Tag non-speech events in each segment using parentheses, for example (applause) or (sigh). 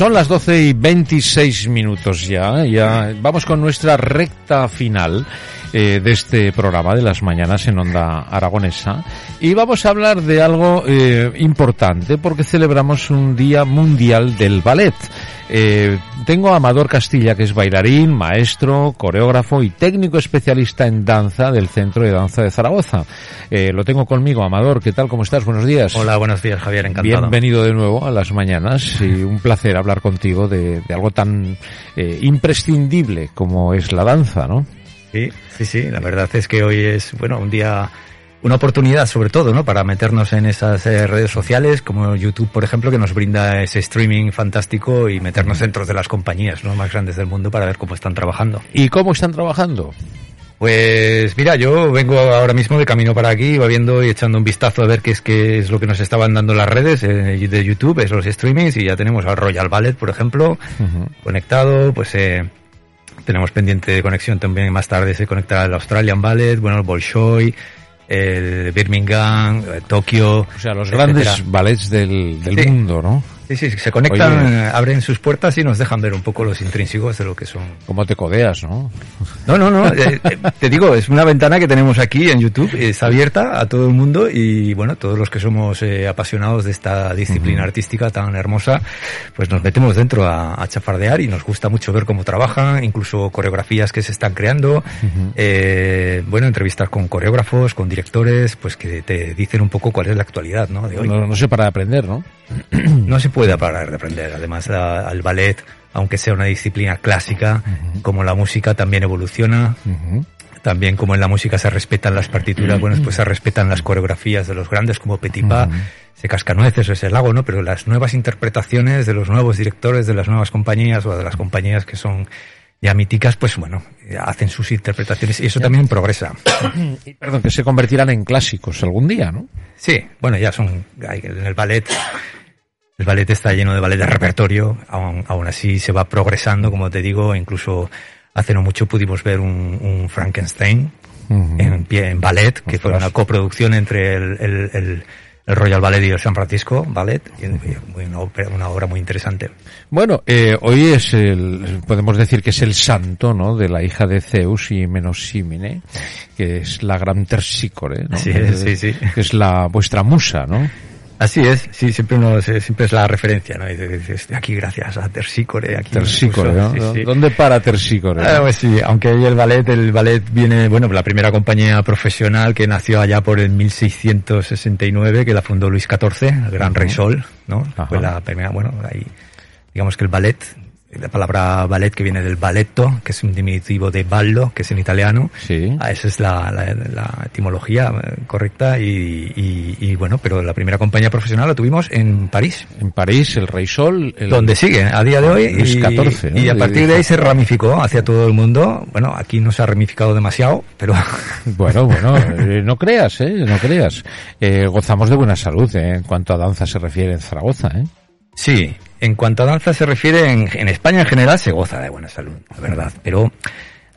Son las 12 y 26 minutos ya, ya vamos con nuestra recta final eh, de este programa de las mañanas en Onda Aragonesa y vamos a hablar de algo eh, importante porque celebramos un Día Mundial del Ballet. Eh, tengo a Amador Castilla, que es bailarín, maestro, coreógrafo y técnico especialista en danza del Centro de Danza de Zaragoza. Eh, lo tengo conmigo. Amador, ¿qué tal? ¿Cómo estás? Buenos días. Hola, buenos días, Javier. Encantado. Bienvenido de nuevo a las mañanas y un placer hablar contigo de, de algo tan eh, imprescindible como es la danza, ¿no? Sí, sí, sí. La verdad es que hoy es, bueno, un día una oportunidad sobre todo, ¿no? Para meternos en esas eh, redes sociales como YouTube, por ejemplo, que nos brinda ese streaming fantástico y meternos dentro de las compañías, ¿no? Más grandes del mundo para ver cómo están trabajando. ¿Y cómo están trabajando? Pues mira, yo vengo ahora mismo de camino para aquí, va viendo y echando un vistazo a ver qué es qué es lo que nos estaban dando las redes eh, de YouTube, es los streamings y ya tenemos al Royal Ballet, por ejemplo, conectado, pues eh, tenemos pendiente de conexión también más tarde se conectará el Australian Ballet, bueno, el Bolshoi, el Birmingham, Tokio. O sea, los grandes ballets del, del sí. mundo, ¿no? Sí, sí, se conectan, Oye. abren sus puertas y nos dejan ver un poco los intrínsecos de lo que son. ¿Cómo te codeas, no? No, no, no. eh, te digo, es una ventana que tenemos aquí en YouTube, es abierta a todo el mundo y, bueno, todos los que somos eh, apasionados de esta disciplina uh -huh. artística tan hermosa, pues nos metemos dentro a, a, chafardear y nos gusta mucho ver cómo trabajan, incluso coreografías que se están creando, uh -huh. eh, bueno, entrevistas con coreógrafos, con directores, pues que te dicen un poco cuál es la actualidad, ¿no? De hoy. No, no se para de aprender, ¿no? no se puede parar de aprender. Además, a, al ballet, aunque sea una disciplina clásica, uh -huh. como la música también evoluciona. Uh -huh. También como en la música se respetan las partituras, bueno, pues se respetan las coreografías de los grandes como -huh. se cascanueces o ese lago, ¿no? Pero las nuevas interpretaciones de los nuevos directores de las nuevas compañías o de las compañías que son ya míticas, pues bueno, hacen sus interpretaciones y eso también progresa. (coughs) Perdón, que se convertirán en clásicos algún día, ¿no? Sí, bueno, ya son, en el ballet el ballet está lleno de ballet de repertorio, aún, aún, así se va progresando, como te digo, incluso hace no mucho pudimos ver un, un Frankenstein uh -huh. en ballet, que Ostras. fue una coproducción entre el, el, el, el, Royal Ballet y el San Francisco Ballet, una, una obra muy interesante. Bueno, eh, hoy es el, podemos decir que es el santo, ¿no? De la hija de Zeus y Menosímine, que es la gran Tersícore, ¿no? Sí, sí, sí. Que es la vuestra musa, ¿no? Así es, sí, siempre uno, siempre es la referencia, ¿no? Y dices, aquí gracias a Tersícore, aquí. Tersícore, ¿no? Sí, sí. ¿Dónde para Tersícore? Ah, pues sí, aunque ahí el ballet, el ballet viene, bueno, la primera compañía profesional que nació allá por el 1669, que la fundó Luis XIV, el gran uh -huh. rey Sol, ¿no? Fue la primera, bueno, ahí, digamos que el ballet la palabra ballet que viene del balletto, que es un diminutivo de ballo, que es en italiano. Sí. Ah, esa es la, la, la etimología eh, correcta y, y, y, bueno, pero la primera compañía profesional la tuvimos en París. En París, el Rey Sol. El... Donde sigue a día de hoy. Luis XIV. ¿no? Y a partir de ahí se ramificó hacia todo el mundo. Bueno, aquí no se ha ramificado demasiado, pero... (laughs) Bueno, bueno, eh, no creas, ¿eh? No creas. Eh, gozamos de buena salud ¿eh? en cuanto a danza se refiere en Zaragoza, ¿eh? Sí, en cuanto a danza se refiere, en, en España en general se goza de buena salud, la verdad. Pero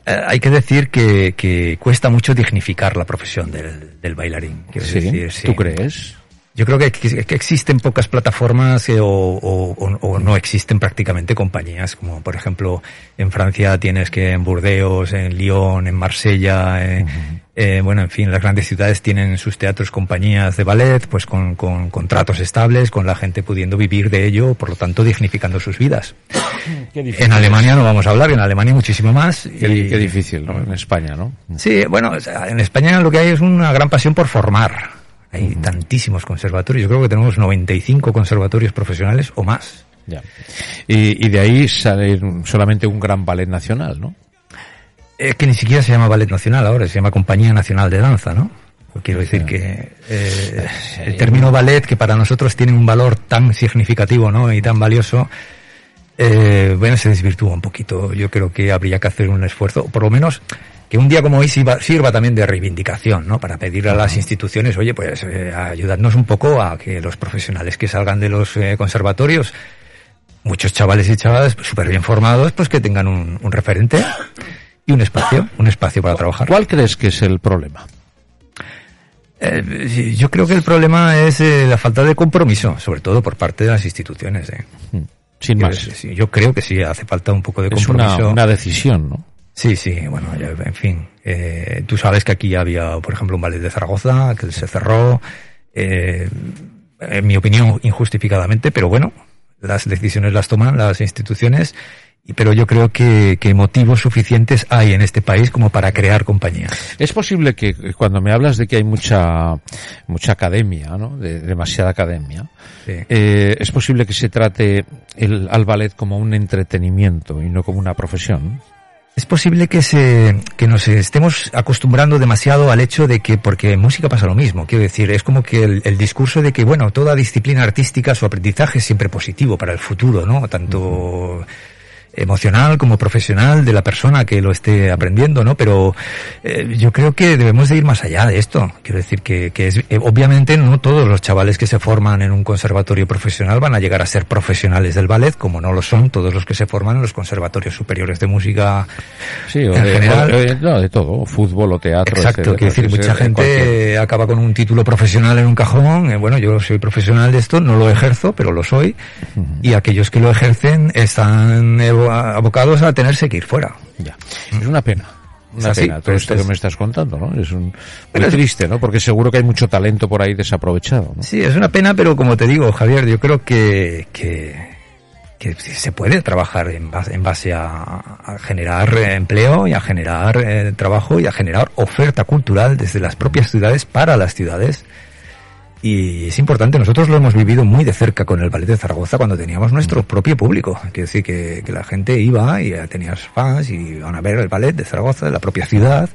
eh, hay que decir que, que, cuesta mucho dignificar la profesión del, del bailarín. ¿Sí? Decir, sí. ¿Tú crees? Yo creo que, que existen pocas plataformas eh, o, o, o, no existen prácticamente compañías, como por ejemplo en Francia tienes que en Burdeos, en Lyon, en Marsella, eh, uh -huh. eh, bueno, en fin, las grandes ciudades tienen sus teatros, compañías de ballet, pues con, con contratos estables, con la gente pudiendo vivir de ello, por lo tanto dignificando sus vidas. en Alemania no vamos a hablar, en Alemania muchísimo más. Qué, y, qué difícil, ¿no? En España, ¿no? Sí, bueno, en España lo que hay es una gran pasión por formar hay uh -huh. tantísimos conservatorios. Yo creo que tenemos 95 conservatorios profesionales o más. Ya. Y, y de ahí sale solamente un gran ballet nacional, ¿no? Eh, que ni siquiera se llama ballet nacional ahora, se llama Compañía Nacional de Danza, ¿no? Quiero decir que eh, el término ballet, que para nosotros tiene un valor tan significativo, ¿no? Y tan valioso, eh, bueno, se desvirtúa un poquito. Yo creo que habría que hacer un esfuerzo, por lo menos que un día como hoy sirva, sirva también de reivindicación, ¿no? Para pedirle a las instituciones, oye, pues eh, ayudarnos un poco a que los profesionales que salgan de los eh, conservatorios, muchos chavales y chavalas súper bien formados, pues que tengan un, un, referente y un espacio, un espacio para trabajar. ¿Cuál crees que es el problema? Eh, yo creo que el problema es eh, la falta de compromiso, sobre todo por parte de las instituciones. ¿eh? Hmm. Sin más. yo creo que sí, hace falta un poco de compromiso. Es una, una decisión, ¿no? Sí, sí, bueno, en fin. Eh, tú sabes que aquí había, por ejemplo, un ballet de Zaragoza, que se cerró, eh, en mi opinión, injustificadamente, pero bueno, las decisiones las toman las instituciones pero yo creo que, que, motivos suficientes hay en este país como para crear compañías. Es posible que cuando me hablas de que hay mucha mucha academia, ¿no? De, demasiada academia, eh, es posible que se trate el, al ballet como un entretenimiento y no como una profesión. Es posible que se, que nos estemos acostumbrando demasiado al hecho de que, porque en música pasa lo mismo, quiero decir, es como que el, el discurso de que, bueno, toda disciplina artística, su aprendizaje es siempre positivo para el futuro, ¿no? Tanto, emocional como profesional de la persona que lo esté aprendiendo, ¿no? Pero eh, yo creo que debemos de ir más allá de esto. Quiero decir que, que es, eh, obviamente no todos los chavales que se forman en un conservatorio profesional van a llegar a ser profesionales del ballet, como no lo son todos los que se forman en los conservatorios superiores de música. Sí, o en de, general. de, todo, fútbol o teatro. Exacto, quiero decir, mucha gente acaba con un título profesional en un cajón. Eh, bueno, yo soy profesional de esto, no lo ejerzo, pero lo soy. Y aquellos que lo ejercen están abocados a tenerse que ir fuera. Ya. Es una pena. Una pena todo esto que me estás contando, ¿no? Es un, muy triste, ¿no? Porque seguro que hay mucho talento por ahí desaprovechado. ¿no? Sí, es una pena, pero como te digo, Javier, yo creo que, que, que se puede trabajar en base, en base a, generar empleo y a generar eh, trabajo y a generar oferta cultural desde las propias ciudades para las ciudades y es importante, nosotros lo hemos vivido muy de cerca con el Ballet de Zaragoza cuando teníamos nuestro propio público. Quiere decir que, que la gente iba y tenías fans y iban a ver el ballet de Zaragoza, de la propia ciudad,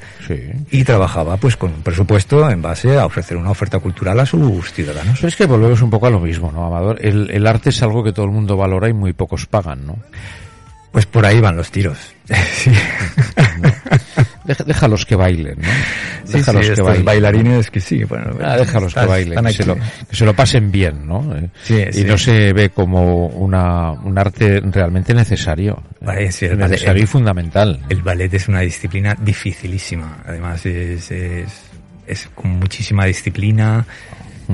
y trabajaba pues con un presupuesto en base a ofrecer una oferta cultural a sus ciudadanos. Pero es que volvemos un poco a lo mismo, ¿no, Amador? El, el arte es algo que todo el mundo valora y muy pocos pagan, ¿no? Pues por ahí van los tiros. sí. (laughs) déjalos que bailen, ¿no? Déjalos sí, que bailen. bailarines que sí, bueno. Ah, déjalos que bailen, que se, lo, que se, lo, pasen bien, ¿no? Eh, sí, y no se ve como una, un arte realmente necesario. Vale, sí, el necesario ballet, y fundamental. El ballet es una disciplina dificilísima. Además es, es, es con muchísima disciplina.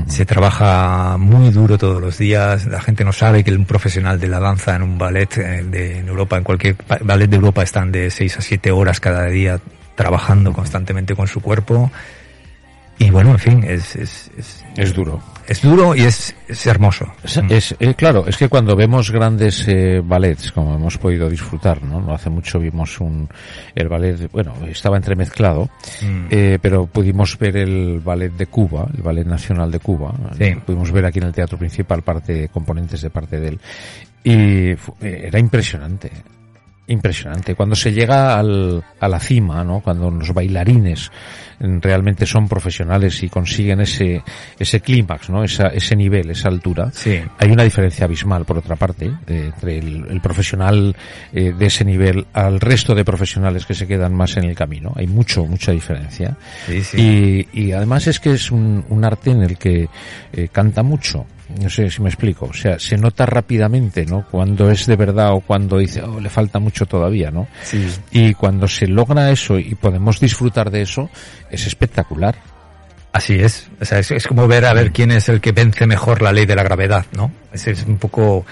Se trabaja muy duro todos los días. La gente no sabe que un profesional de la danza en un ballet eh, de, en Europa, en cualquier ballet de Europa, están de 6 a 7 horas cada día trabajando constantemente con su cuerpo. Y bueno, en fin, es, es, es, duro. Es duro y es, es hermoso. Es, eh, claro, es que cuando vemos grandes eh, ballets, como hemos podido disfrutar, ¿no? No hace mucho vimos un, el ballet, bueno, estaba entremezclado, mm. eh, pero pudimos ver el ballet de Cuba, el ballet nacional de Cuba. Sí. Pudimos ver aquí en el teatro principal parte, componentes de parte de él. Y eh, era impresionante impresionante. Cuando se llega al, a la cima, ¿no? Cuando los bailarines realmente son profesionales y consiguen ese, ese clímax, ¿no? Esa, ese nivel, esa altura. Sí. Hay una diferencia abismal, por otra parte, entre el, el profesional eh, de ese nivel al resto de profesionales que se quedan más en el camino. Hay mucho, mucha diferencia. Sí, sí. Y, y además es que es un, un arte en el que eh, canta mucho no sé si me explico, o sea, se nota rápidamente, ¿no? Cuando es de verdad o cuando dice, oh, le falta mucho todavía, ¿no? Sí. Y cuando se logra eso y podemos disfrutar de eso, es espectacular. Así es, o sea, es, como ver a ver quién es el que vence mejor la ley de la gravedad, ¿no? Es un poco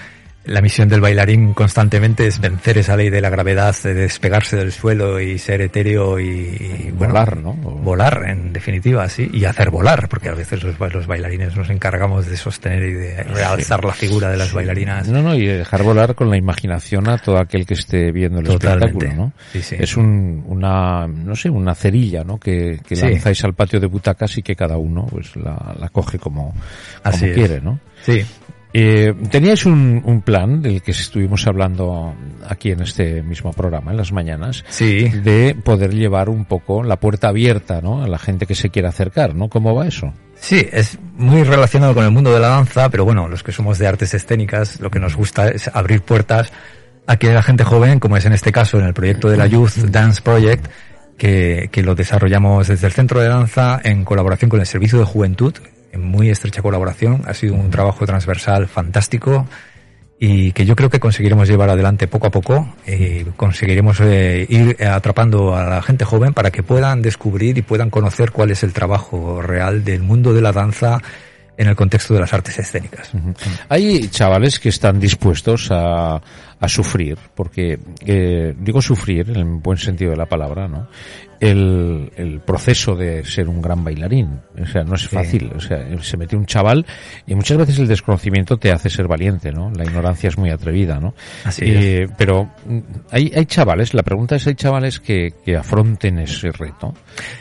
la misión del bailarín constantemente es vencer esa ley de la gravedad, de despegarse del suelo y ser etéreo y, volar, ¿no? Volar, en definitiva, sí, y hacer volar, porque a veces los, los bailarines nos encargamos de sostener y de realzar la figura de las bailarinas. No, no, y dejar volar con la imaginación a todo aquel que esté viendo el espectáculo, ¿no? Sí, sí. Es un, una, no sé, una cerilla, ¿no? Que, que lanzáis al patio de butacas y que cada uno, pues, la, la coge como, como Así quiere, ¿no? Sí. Eh, teníais un, un, plan del que estuvimos hablando aquí en este mismo programa, en las mañanas, sí. de poder llevar un poco la puerta abierta, ¿no? A la gente que se quiera acercar, ¿no? ¿Cómo va eso? Sí, es muy relacionado con el mundo de la danza, pero bueno, los que somos de artes escénicas, lo que nos gusta es abrir puertas a que la gente joven, como es en este caso en el proyecto de la Youth Dance Project, que, que lo desarrollamos desde el Centro de Danza en colaboración con el Servicio de Juventud, en muy estrecha colaboración. Ha sido un trabajo transversal fantástico y que yo creo que conseguiremos llevar adelante poco a poco y conseguiremos eh, ir atrapando a la gente joven para que puedan descubrir y puedan conocer cuál es el trabajo real del mundo de la danza en el contexto de las artes escénicas. Hay chavales que están dispuestos a, a sufrir, porque eh, digo sufrir en el buen sentido de la palabra, ¿no? El, el, proceso de ser un gran bailarín, o sea, no es fácil, o sea, se mete un chaval y muchas veces el desconocimiento te hace ser valiente, ¿no? La ignorancia es muy atrevida, ¿no? Así eh, Pero mm, hay, hay chavales, la pregunta es, hay chavales que, que afronten ese reto,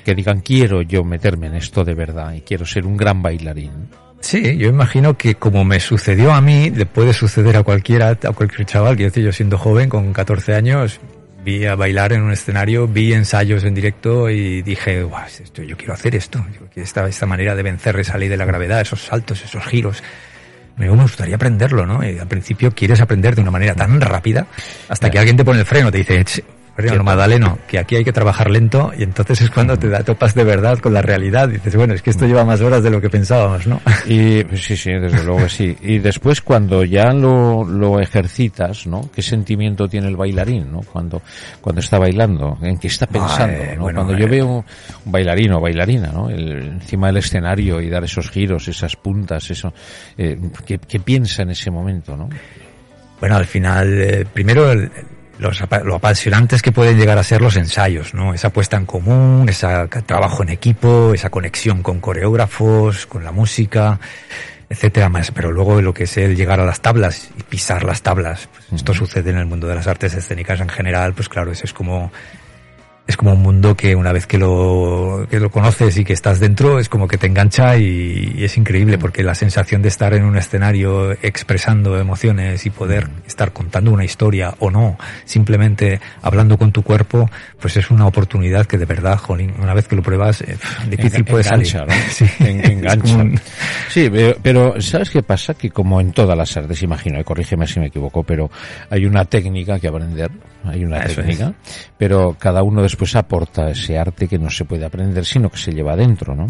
que digan, quiero yo meterme en esto de verdad y quiero ser un gran bailarín. Sí, yo imagino que como me sucedió a mí, le puede suceder a cualquiera, a cualquier chaval. Quiero decir, yo siendo joven, con 14 años, vi a bailar en un escenario, vi ensayos en directo y dije, Guau, esto, yo quiero hacer esto. Esta, esta manera de vencer esa ley de la gravedad, esos saltos, esos giros. Me gustaría aprenderlo, ¿no? Y al principio quieres aprender de una manera tan rápida hasta que alguien te pone el freno, te dice, pero Madaleno, que aquí hay que trabajar lento y entonces es cuando te da, topas de verdad con la realidad. Dices, bueno, es que esto lleva más horas de lo que pensábamos, ¿no? Y sí, sí, desde (laughs) luego sí. Y después cuando ya lo, lo ejercitas, ¿no? ¿Qué sentimiento tiene el bailarín, ¿no? Cuando, cuando está bailando, en qué está pensando, ¿no? bueno, cuando yo veo un bailarín o bailarina, ¿no? El- encima del escenario y dar esos giros, esas puntas, eso, eh, ¿qué, qué piensa en ese momento, no? Bueno, al final, eh, primero, el- los, lo apasionantes que pueden llegar a ser los ensayos, ¿no? Esa puesta en común, ese trabajo en equipo, esa conexión con coreógrafos, con la música, etcétera más. Pero luego lo que es el llegar a las tablas y pisar las tablas, pues esto sucede en el mundo de las artes escénicas en general, pues claro, eso es como es como un mundo que una vez que lo, que lo conoces y que estás dentro, es como que te engancha y, y es increíble porque la sensación de estar en un escenario expresando emociones y poder estar contando una historia o no, simplemente hablando con tu cuerpo, pues es una oportunidad que de verdad, jolín, una vez que lo pruebas, eh, difícil En- puede engancha, salir. ¿no? (laughs) Sí, En- es engancha. como un- Sí, pero, pero ¿sabes qué pasa? Que como en todas las artes, imagino, y corrígeme si me equivoco, pero hay una técnica que aprender, hay una Eso técnica, pero cada uno después aporta ese arte que no se puede aprender, sino que se lleva adentro, ¿no?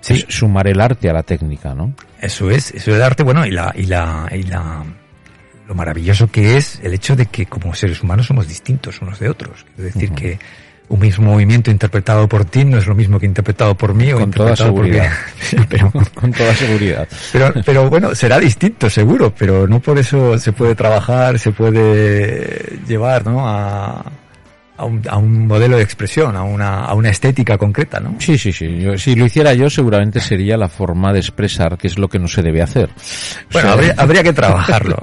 Sí. Es sumar el arte a la técnica, ¿no? Eso es, eso es el arte, bueno, y la, y la, y la, lo maravilloso que es el hecho de que como seres humanos somos distintos unos de otros. Es decir, que un mismo movimiento interpretado por ti no es lo mismo que interpretado por mí o Con toda interpretado por seguridad. mí. (laughs) Sí, pero, (laughs) Con toda seguridad. pero, pero bueno, será distinto, seguro, pero no por eso se puede trabajar, se puede llevar, ¿no? A, a un, a un modelo de expresión, a una, a una estética concreta, ¿no? Sí, sí, sí. Yo- si lo hiciera yo, seguramente sería la forma de expresar qué es lo que no se debe hacer. O Bueno, sea, habría, habría que trabajarlo.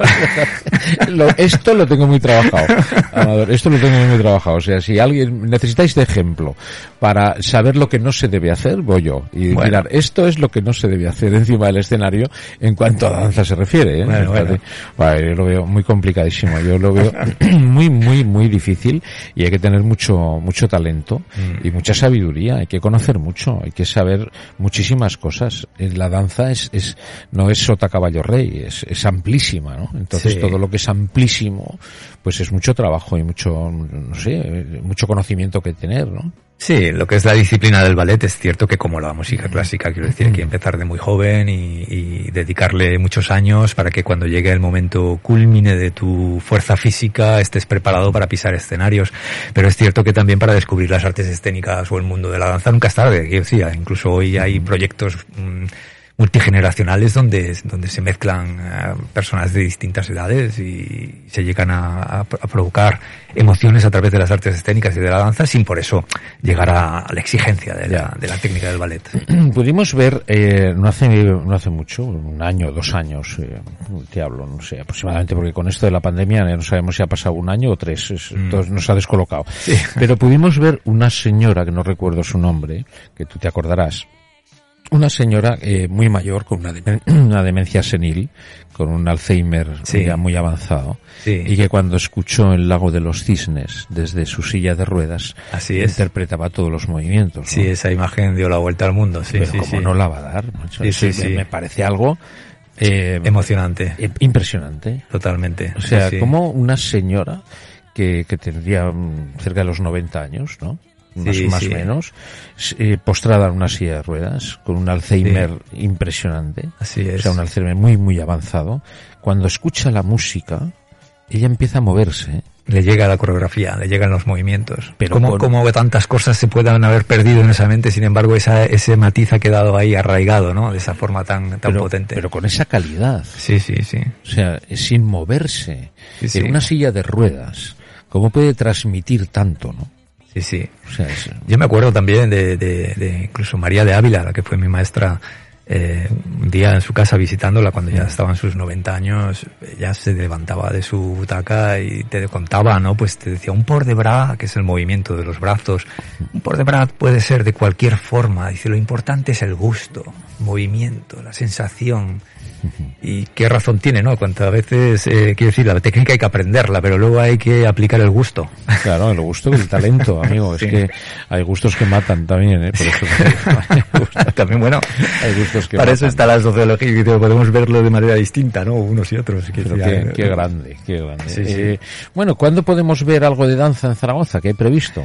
(laughs) Lo- esto lo tengo muy trabajado. Amador, esto lo tengo muy trabajado. O sea, si alguien necesitáis de ejemplo para saber lo que no se debe hacer, voy yo. Y Bueno. mirar, esto es lo que no se debe hacer encima del escenario en cuanto a danza se refiere. ¿eh? Bueno, Fíjate. bueno. Vale, yo lo veo muy complicadísimo. Yo lo veo (clears throat) muy, muy, muy difícil y hay que tener mucho, mucho talento Mm. y mucha sabiduría. Hay que conocer mucho, hay que saber muchísimas cosas. En La danza es, es, no es sota caballo rey, es, es amplísima, ¿no? Entonces Sí. todo lo que es amplísimo, pues es mucho trabajo y mucho, no sé, eh, mucho conocimiento que tener, ¿no? Sí, lo que es la disciplina del ballet es cierto que como la música clásica, quiero decir, hay que empezar de muy joven y, y dedicarle muchos años para que cuando llegue el momento culmine de tu fuerza física estés preparado para pisar escenarios. Pero es cierto que también para descubrir las artes escénicas o el mundo de la danza nunca es tarde. Quiero decir, incluso hoy hay proyectos mm, multigeneracionales donde, donde se mezclan eh, personas de distintas edades y se llegan a, a- a provocar emociones a través de las artes escénicas y de la danza sin por eso llegar a, la exigencia de la, de la técnica del ballet. (clears throat) Pudimos ver, eh, no hace, no hace mucho, un año, dos años, eh, te hablo, no sé, aproximadamente, porque con esto de la pandemia ya no sabemos si ha pasado un año o tres, es- Mm. nos ha descolocado. Pero pudimos ver una señora, que no recuerdo su nombre, que tú te acordarás, una señora eh, muy mayor, con una, demen- (clears throat) una demencia senil, con un Alzheimer Sí. ya muy avanzado, Sí. y que cuando escuchó el lago de los cisnes desde su silla de ruedas, Así es. interpretaba todos los movimientos. ¿no? Sí, esa imagen dio la vuelta al mundo, sí, pero sí, como sí. no la va a dar, Eso. Me, parece algo eh, Emocionante, eh, impresionante. totalmente. O sea, como una señora que, que tendría mm, cerca de los 90 años, ¿no? Más, Sí, más o sí. menos, eh, postrada en una silla de ruedas, con un Alzheimer impresionante, Así o es. sea, un Alzheimer muy, muy avanzado. Cuando escucha la música, ella empieza a moverse, le llega la coreografía, le llegan los movimientos. Pero como, como tantas cosas se puedan haber perdido en esa mente, sin embargo, esa, ese matiz ha quedado ahí arraigado, ¿no? De esa forma tan, tan potente. Pero con esa calidad. Sí, sí, sí. O sea, sin moverse. en una silla de ruedas. ¿Cómo puede transmitir tanto, no? Sí, sí. O sea, Yo me acuerdo también de, de, de incluso María de Ávila, la que fue mi maestra eh, un día en su casa visitándola cuando ya estaban sus 90 años, ella se levantaba de su butaca y te contaba, ¿no? Pues te decía un por de bra, que es el movimiento de los brazos. Un por de bra puede ser de cualquier forma. Dice, lo importante es el gusto, movimiento, la sensación. (laughs) Y qué razón tiene, ¿no? Cuántas veces, eh, quiero decir, la técnica hay que aprenderla, pero luego hay que aplicar el gusto. (laughs) Claro, el gusto y el talento, amigo. Es que hay gustos que matan también, ¿eh? Por eso también, (laughs) bueno, hay gustos que para eso está la sociología, y podemos verlo de manera distinta, ¿no? Unos y otros. qué, grande, qué grande. Eh, bueno, ¿cuándo podemos ver algo de danza en Zaragoza? ¿Qué hay previsto?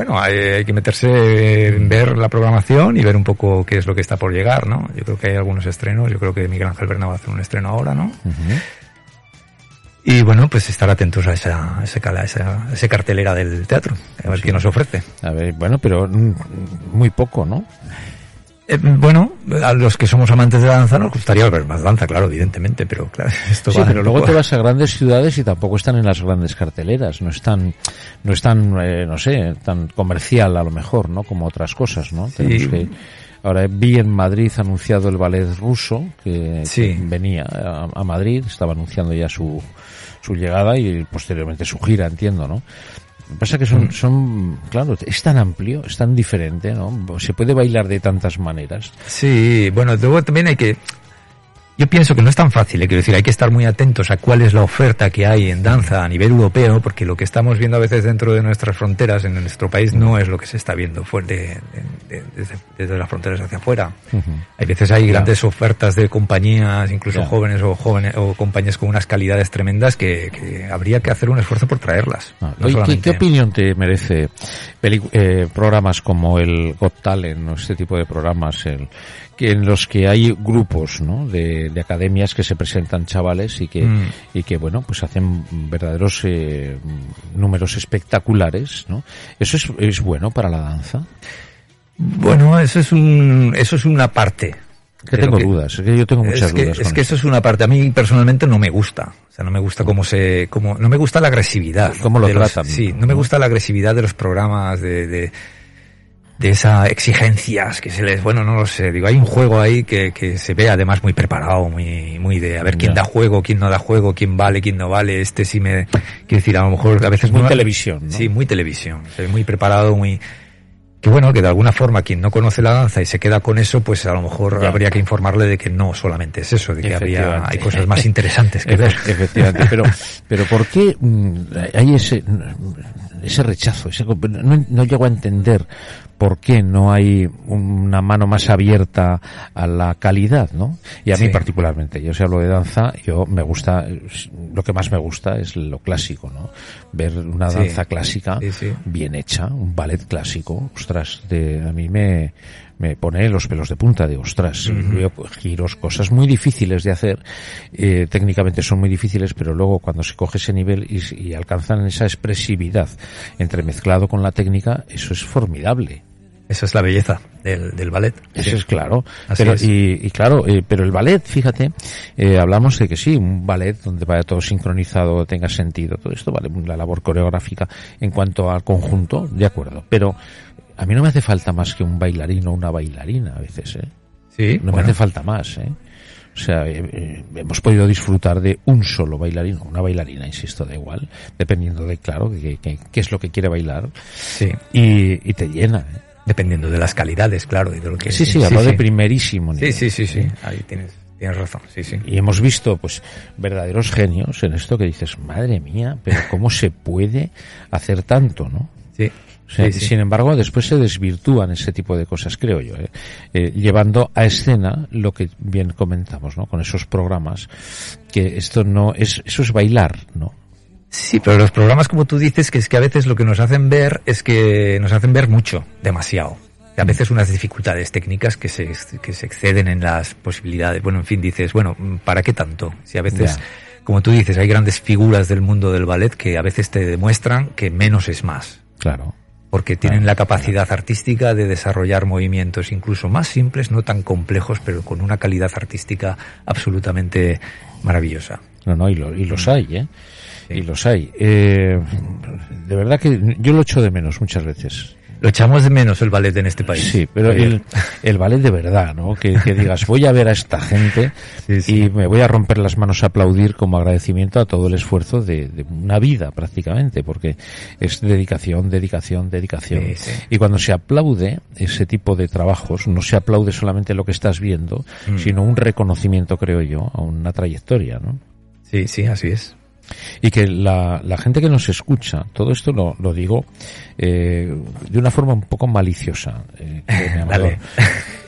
Bueno, hay, que meterse en ver la programación y ver un poco qué es lo que está por llegar, ¿no? Yo creo que hay algunos estrenos, yo creo que Miguel Ángel Bernal va a hacer un estreno ahora, ¿no? Y bueno, pues estar atentos a esa, esa, esa, esa cartelera del teatro, a ver qué nos ofrece. A ver, bueno, pero muy poco, ¿no? Eh, bueno, a los que somos amantes de la danza nos gustaría ver más danza, claro, evidentemente, pero claro, (laughs) esto sí, pero luego (laughs) te vas a grandes ciudades y tampoco están en las grandes carteleras, no están, no están, eh, no sé, tan comercial a lo mejor, ¿no? Como otras cosas, ¿no? Tenemos que, ahora vi en Madrid anunciado el ballet ruso que, venía a, Madrid, estaba anunciando ya su, su llegada y posteriormente su gira, entiendo, ¿no? Pasa que son, son, claro, es tan amplio, es tan diferente, ¿no? Se puede bailar de tantas maneras. Sí, bueno, luego también hay que, yo pienso que no es tan fácil, ¿eh? quiero decir, hay que estar muy atentos a cuál es la oferta que hay en danza a nivel europeo, porque lo que estamos viendo a veces dentro de nuestras fronteras, en nuestro país, no es lo que se está viendo fuerte desde, las fronteras hacia afuera. Hay veces hay grandes ofertas de compañías, incluso jóvenes o jóvenes o compañías con unas calidades tremendas que, habría que hacer un esfuerzo por traerlas. Ah, ¿qué, opinión te merece eh, programas como el Got Talent o este tipo de programas, el en los que hay grupos ¿no? de, academias que se presentan chavales y que, mm. y que bueno, pues hacen verdaderos eh, números espectaculares, ¿no? ¿Eso es, es bueno para la danza? Bueno, eso es un, eso es una parte. Que tengo dudas, es que yo tengo muchas dudas. Es que eso. es una parte. A mí personalmente no me gusta. O sea, no me gusta cómo se, cómo, no me gusta la agresividad. ¿Cómo lo tratan? sí, no, me gusta la agresividad de los programas de de esas exigencias que se les, bueno, no lo sé, digo, hay un juego ahí que, que se ve además muy preparado, muy, muy de a ver quién da juego, quién no da juego, quién vale, quién no vale, este sí me, quiero decir, a lo mejor a veces muy, televisión, ¿no? Sí, muy televisión, muy preparado, muy, que bueno, que de alguna forma quien no conoce la danza y se queda con eso, pues a lo mejor habría que informarle de que no solamente es eso, de que habría, hay cosas más interesantes que (laughs) ver. Efectivamente, pero, pero ¿por qué mm, hay ese, ese rechazo? Ese, no, no llego a entender por qué no hay una mano más abierta a la calidad, ¿no? Y a mí particularmente, yo si hablo de danza, yo me gusta, lo que más me gusta es lo clásico, ¿no? Ver una danza clásica bien hecha, un ballet clásico, ostras, de, a mí me, me pone los pelos de punta de ostras, veo giros, cosas muy difíciles de hacer, eh, técnicamente son muy difíciles, pero luego cuando se coge ese nivel y, y alcanzan esa expresividad entremezclado con la técnica, eso es formidable. Esa es la belleza del, del ballet. Eso es claro. pero, y, claro, eh, pero el ballet, fíjate, eh, hablamos de que sí, un ballet donde vaya todo sincronizado, tenga sentido, todo esto, vale, la labor coreográfica en cuanto al conjunto, de acuerdo. Pero a mí no me hace falta más que un bailarín o una bailarina a veces, ¿eh? Sí. No me hace falta más, ¿eh? O sea, eh, hemos podido disfrutar de un solo bailarín una bailarina, insisto, da igual, dependiendo de, claro, qué que, es lo que quiere bailar. Sí. Y, y te llena, ¿eh? Dependiendo de las calidades, claro, y de lo que... Sí, sí, hablo de primerísimo nivel. Sí, sí, sí, sí, ahí tienes, tienes razón, sí, sí. Y hemos visto, pues, verdaderos genios en esto que dices, madre mía, pero ¿cómo se puede hacer tanto, no? Sí. Sin embargo, después se desvirtúan ese tipo de cosas, creo yo, ¿eh? Eh, llevando a escena lo que bien comentamos, ¿no? Con esos programas, que esto no es, eso es bailar, ¿no? Sí, pero los programas, como tú dices, que es que a veces lo que nos hacen ver es que nos hacen ver mucho, demasiado. A veces unas dificultades técnicas que se, que se exceden en las posibilidades. Bueno, en fin, dices, bueno, ¿para qué tanto? Si a veces como tú dices, hay grandes figuras del mundo del ballet que a veces te demuestran que menos es más. Claro. Porque tienen la capacidad artística de desarrollar movimientos incluso más simples, no tan complejos, pero con una calidad artística absolutamente maravillosa. No, no, y, y los hay, ¿eh? Y los hay. Eh, de verdad que yo lo echo de menos muchas veces. Lo echamos de menos el ballet en este país. Sí, pero el, el, ballet de verdad, ¿no? Que, que, digas, voy a ver a esta gente (laughs) sí, sí. y me voy a romper las manos a aplaudir como agradecimiento a todo el esfuerzo de, de una vida prácticamente, porque es dedicación, dedicación, dedicación. Sí, y cuando se aplaude ese tipo de trabajos, no se aplaude solamente lo que estás viendo, mm. sino un reconocimiento, creo yo, a una trayectoria, ¿no? Sí, sí, así es y que la, la, gente que nos escucha, todo esto lo, lo digo eh, de una forma un poco maliciosa, eh, (laughs)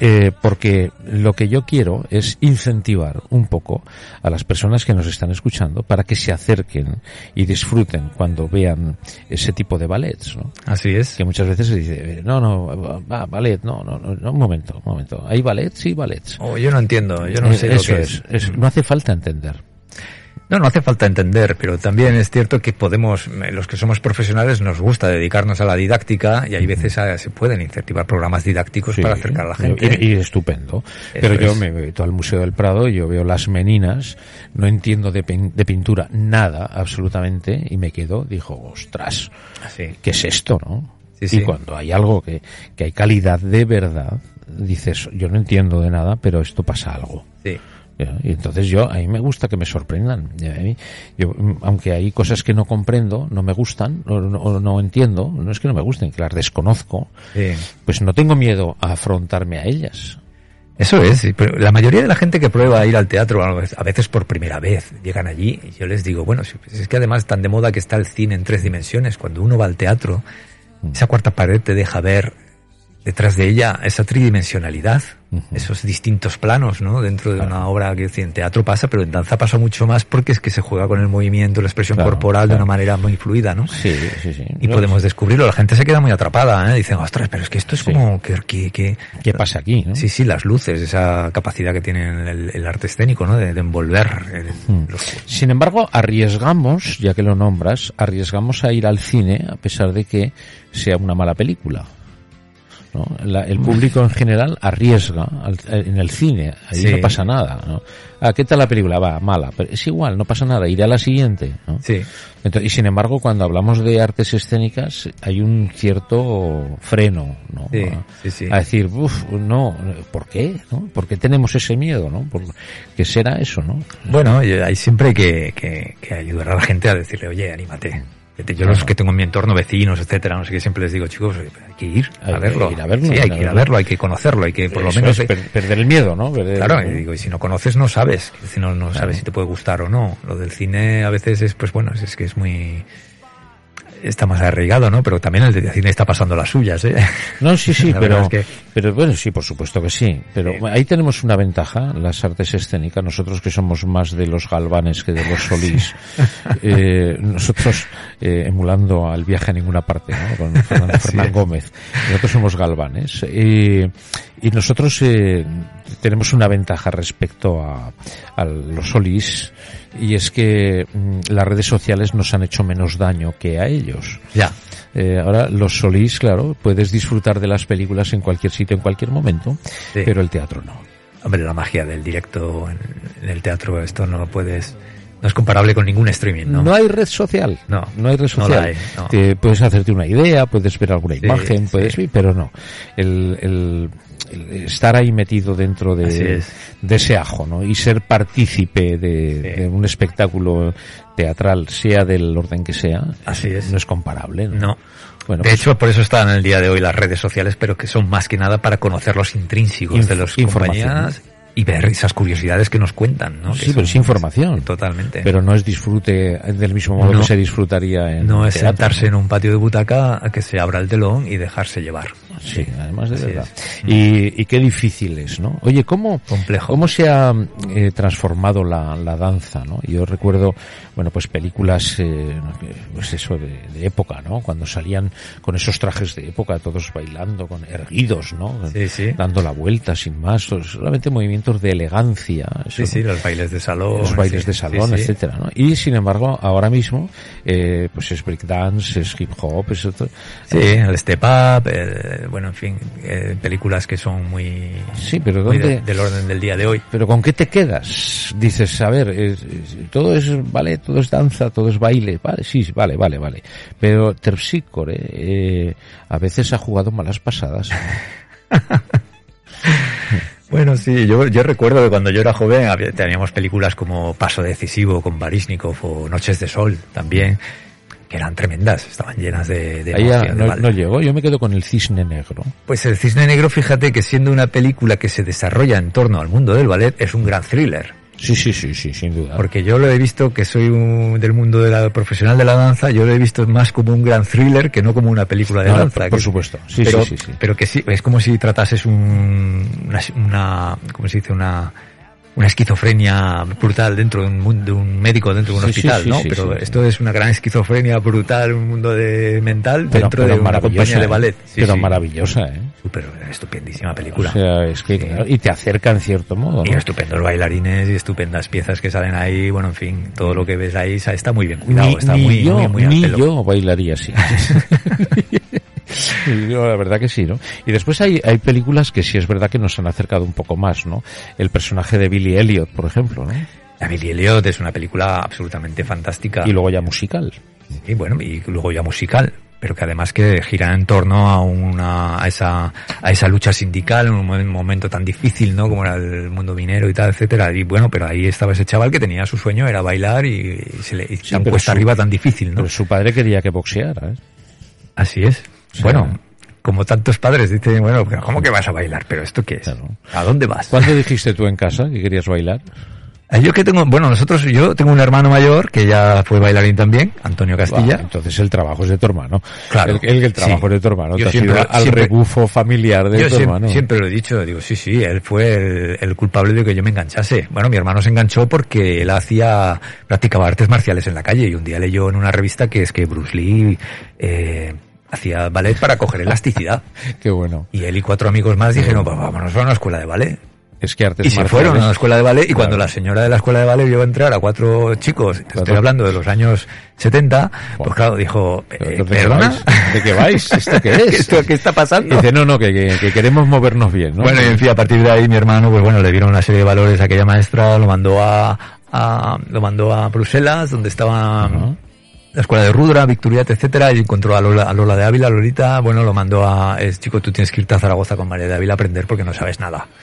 eh, porque lo que yo quiero es incentivar un poco a las personas que nos están escuchando para que se acerquen y disfruten cuando vean ese tipo de ballets, ¿no? Así es. Que muchas veces se dice, no, no, va, ballet, no, no, no, un momento, un momento. ¿Hay ballets? Sí, ballets. Oh, yo no entiendo, yo no sé Eso lo que es, es. No hace falta entender. No, no hace falta entender, pero también es cierto que podemos, los que somos profesionales nos gusta dedicarnos a la didáctica y hay veces a, se pueden incentivar programas didácticos Sí, para acercar a la gente. Y, y estupendo. Eso Pero yo es. me meto al Museo del Prado y yo veo las meninas, no entiendo de, pin- de pintura nada absolutamente y me quedo, dijo, ostras, Así. ¿qué es esto, no? Sí, sí. Y cuando hay algo que, que hay calidad de verdad, dices, yo no entiendo de nada, pero esto pasa algo. Sí. Y entonces yo, a mí me gusta que me sorprendan. A yo, mm, aunque hay cosas que no comprendo, no me gustan, o no, no entiendo, no es que no me gusten, que las desconozco, Sí. pues no tengo miedo a afrontarme a ellas. Eso es, pero la mayoría de la gente que prueba ir al teatro, a veces- a por primera vez, llegan allí y yo les digo, bueno, es que además tan de moda que está el cine en tres dimensiones, cuando uno va al teatro, esa cuarta pared te deja ver detrás de ella esa tridimensionalidad, esos distintos planos, ¿no? Dentro de Claro. una obra que en teatro pasa, pero en danza pasa mucho más porque es que se juega con el movimiento, la expresión Claro, corporal de una manera muy fluida, ¿no? Sí, sí, sí. Y podemos descubrirlo. La gente se queda muy atrapada, ¿eh? Dicen, ostras, pero es que esto es Sí. como que, que, que- ¿Qué pasa aquí? no? Sí, sí, las luces, esa capacidad que tiene el, el arte escénico, ¿no? De, de envolver. el- Hmm. los- Sin embargo, arriesgamos, ya que lo nombras, arriesgamos a ir al cine a pesar de que sea una mala película. ¿No? La- el público en general arriesga al- en el cine, ahí Sí. no pasa nada. ¿no? Ah, ¿Qué tal la película? Va, mala, pero es igual, no pasa nada, iré a la siguiente. ¿no? Sí, Entonces, y sin embargo, cuando hablamos de artes escénicas, hay un cierto freno, ¿no? Sí, a, sí, sí. a decir, uff, no, ¿por qué? ¿no? ¿Por qué tenemos ese miedo, no? ¿Por qué será eso, no? Bueno, hay siempre que, que, que ayudar a la gente a decirle, oye, anímate. Yo los que tengo en mi entorno, vecinos, etcétera, no sé qué, siempre les digo, chicos, hay que ir Hay a que verlo. ir a verlo, Sí, hay que ir a verlo. hay que conocerlo, hay que por lo menos... es per- perder el miedo, ¿no? Perder- Claro, y digo, y si no conoces no sabes, si no, no sabes si te puede gustar o no. Lo del cine a veces es, pues bueno, es, es que es muy... Está más arraigado, ¿no? Pero también el de cine está pasando las suyas, ¿eh? No, sí, sí, (laughs) pero, es que- pero bueno, sí, por supuesto que sí. Pero Sí. ahí tenemos una ventaja, las artes escénicas, nosotros que somos más de los galvanes que de los solís, (laughs) eh, nosotros eh, emulando al viaje a ninguna parte, ¿no? Con Fernando Sí. Fernán Gómez. Nosotros somos galvanes. Eh, y nosotros eh, tenemos una ventaja respecto a, a los solís, y es que mm, las redes sociales nos han hecho menos daño que a ellos. Ya. Eh, ahora, los solís, claro, puedes disfrutar de las películas en cualquier sitio, en cualquier momento, Sí. pero el teatro no. Hombre, la magia del directo en el teatro, esto no lo puedes... No es comparable con ningún streaming, ¿no? No, hay red social. No, no hay red no social. la hay, no. Te puedes hacerte una idea, puedes ver alguna Sí, imagen, sí. puedes ver, pero no. El, el- el estar ahí metido dentro de, es. de ese ajo, ¿no? Y ser partícipe de, Sí. de un espectáculo teatral, sea del orden que sea, Así es. no es comparable, ¿no? No. Bueno, de pues, hecho, por eso están en el día de hoy las redes sociales, pero que son más que nada para conocer los intrínsecos de las compañías y ver esas curiosidades que nos cuentan, ¿no? Que sí, pero es información. Totalmente. Pero no es disfrute del mismo modo No. que se disfrutaría en no es teatro, sentarse en un patio de butaca a que se abra el telón y dejarse llevar. Sí, además de verdad. Y, y, qué difícil es, ¿no? Oye, ¿cómo, Complejo. ¿cómo se ha eh, transformado la, la, danza, ¿no? Yo recuerdo, bueno, pues películas, eh, pues eso, de, de, época, ¿no? Cuando salían con esos trajes de época, todos bailando, con erguidos, ¿no? Sí, sí. Dando la vuelta sin más, solamente movimientos de elegancia. Eso, sí, sí, los bailes de salón. Los bailes de salón, sí, etcétera, ¿no? Y sin embargo, ahora mismo, eh, pues es breakdance, es hip hop, es otro. Sí, el step up, el, bueno, en fin, eh, películas que son muy, sí, pero muy ¿dónde, de, del orden del día de hoy. Pero ¿con qué te quedas? Dices, a ver, todo es ballet, todo es danza, todo es baile, vale, sí, vale, vale, vale. Pero Terpsícore eh, a veces ha jugado malas pasadas. (laughs) Bueno, sí, yo, yo recuerdo que cuando yo era joven había, teníamos películas como Paso Decisivo con Baryshnikov o Noches de Sol también, que eran tremendas, estaban llenas de... de ya no, no llegó, yo me quedo con el Cisne Negro. Pues el Cisne Negro, fíjate que siendo una película que se desarrolla en torno al mundo del ballet, es un gran thriller. Sí, sí, sí, sí, sin duda. Porque yo lo he visto, que soy un, del mundo de la, profesional de la danza, yo lo he visto más como un gran thriller que no como una película de no, danza. Por, por que, supuesto, sí, pero, sí, sí, sí, Pero que sí, es como si tratases un, una, una ¿cómo se dice? Una, una esquizofrenia brutal dentro de un de un médico dentro de un Sí, hospital, sí, ¿no? sí, pero esto es una gran esquizofrenia brutal, un mundo de mental Pero- dentro pero de una compañía de ¿eh? ballet. Pero maravillosa, ¿eh? Súper estupendísima película. O sea, es que, claro, y te acerca en cierto modo, Y ¿no? estupendos bailarines y estupendas piezas que salen ahí, bueno, en fin, todo lo que ves ahí está muy bien cuidado, ni, está ni muy, yo, muy, muy al ni yo bailaría así. (laughs) (laughs) Yo, la verdad que sí, ¿no? Y después hay, hay películas que sí es verdad que nos han acercado un poco más, ¿no? El personaje de Billy Elliot, por ejemplo, ¿no? La Billy Elliot es una película absolutamente fantástica. Y luego ya musical. Y bueno, y luego ya musical, pero que además que gira en torno a una, a esa, a esa lucha sindical en un mo- momento tan difícil, ¿no? Como era el mundo minero y tal, etcétera. Y bueno, pero ahí estaba ese chaval que tenía su sueño, era bailar y, se le, y Sí, tan cuesta su- arriba tan difícil, ¿no? Pero su padre quería que boxeara, ¿eh? Así es. Sí. Bueno, como tantos padres dicen, bueno, ¿cómo que vas a bailar? ¿Pero esto qué es? Claro. ¿A dónde vas? ¿Cuándo dijiste tú en casa que querías bailar? Ah, Yo que tengo, bueno, nosotros, yo tengo un hermano mayor que ya fue bailarín también, Antonio Castilla. Ah, entonces el trabajo es de tu hermano. Claro. El, el, el trabajo Sí. es de tu hermano. Yo siempre- al siempre- rebufo familiar de Yo tu siem- hermano. siempre lo he dicho, digo, sí, sí, él fue el, el culpable de que yo me enganchase. Bueno, mi hermano se enganchó porque él hacía, practicaba artes marciales en la calle y un día leyó en una revista que es que Bruce Lee, eh, hacía ballet para coger elasticidad. (laughs) Qué bueno. Y él y cuatro amigos más dijeron, pues vámonos a una escuela de ballet. Es que artes Y se fueron a una escuela de ballet y cuando la señora de la escuela de ballet vio entrar a cuatro chicos, te estoy hablando de los años 70, pues claro, dijo, ¿Pero eh, ¿De qué ¿perdona? ¿De qué vais? ¿Esto qué (laughs) es? ¿Esto qué está Y pasando? dice, no, no, que, que- que queremos movernos bien, ¿no? Bueno, y en fin, a partir de ahí mi hermano, pues bueno, le dieron una serie de valores a aquella maestra, lo mandó a, a- lo mandó a Bruselas, donde estaba Ajá. La escuela de Rudra, Victoriat, etcétera, y encontró a Lola, a Lola de Ávila, Lolita, bueno, lo mandó a, es, chico, tú tienes que irte a Zaragoza con María de Ávila a aprender porque no sabes nada. (laughs)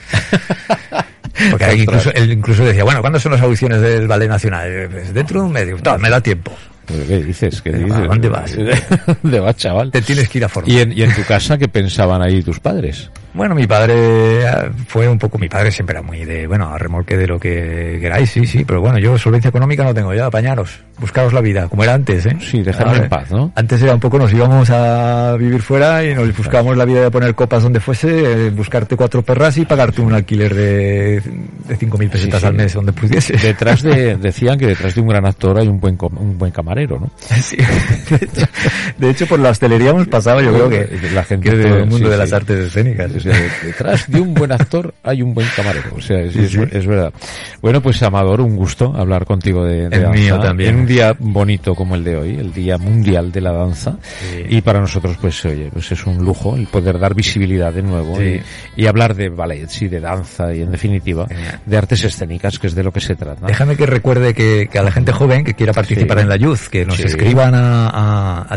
Porque incluso, él incluso decía, bueno, ¿cuándo son las audiciones del Ballet Nacional? Pues dentro de un medio, no, me da tiempo. ¿Pero ¿Qué dices? ¿Qué ¿A dices? dónde vas? (laughs) ¿Dónde vas, chaval? Te tienes que ir a formar. ¿Y en, ¿Y en tu casa qué pensaban ahí tus padres? Bueno, mi padre eh, fue un poco, mi padre siempre era muy de, bueno, a remolque de lo que queráis, sí, sí, pero bueno, yo solvencia económica no tengo ya, apañaros, buscaros la vida, como era antes, ¿eh? Sí, dejarme Ahora, en paz, ¿no? Antes era un poco, nos íbamos a vivir fuera y nos buscábamos la vida de poner copas donde fuese, buscarte cuatro perras y pagarte un alquiler de, de cinco mil pesetas sí. al mes donde pudiese. Detrás de, (laughs) decían que detrás de un gran actor hay un buen, un buen camarero, ¿no? (laughs) Sí. De, hecho, por la hostelería hemos pasado, yo creo que, La gente del mundo sí, de las sí. artes escénicas. O sea, (laughs) detrás de un buen actor hay un buen camarero. O sea, es, verdad. Bueno, pues Amador, un gusto hablar contigo de, de El danza. mío también. En un día bonito como el de hoy, el Día Mundial de la Danza. Y para nosotros, pues, oye, pues es un lujo el poder dar visibilidad de nuevo y, y hablar de ballet, y de danza y, en definitiva, de artes escénicas, que es de lo que se trata. Déjame que recuerde que, que a la gente joven que quiera participar en la Youth, que nos Sí. escriban a, a, a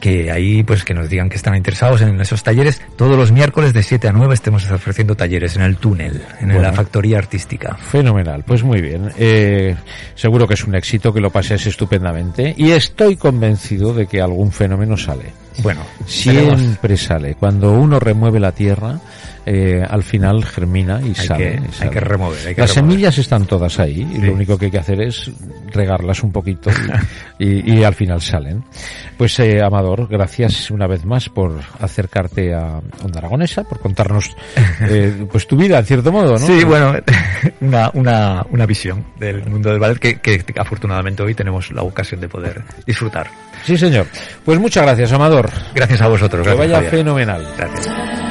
que ahí pues que nos digan que están interesados en esos talleres. Todos los miércoles de 7 a 9 estemos ofreciendo talleres en el túnel, en Bueno. la factoría artística. Fenomenal, pues muy bien. Eh, seguro que es un éxito, que lo paséis estupendamente y estoy convencido de que algún fenómeno sale. Bueno, siempre sale. Cuando uno remueve la tierra, eh, al final germina y hay sale. que, y sale. hay que remover. Hay que Las remover. semillas están todas ahí y lo único que hay que hacer es regarlas un poquito y, (laughs) y- y al final salen. Pues eh, Amador, gracias una vez más por acercarte a Onda Aragonesa, por contarnos eh, (laughs) pues tu vida en cierto modo, ¿no? Sí, bueno, (laughs) una, una, una visión del mundo del ballet que, que afortunadamente hoy tenemos la ocasión de poder disfrutar. Sí, señor. Pues muchas gracias, Amador. Gracias a vosotros. Que vaya fenomenal. Gracias.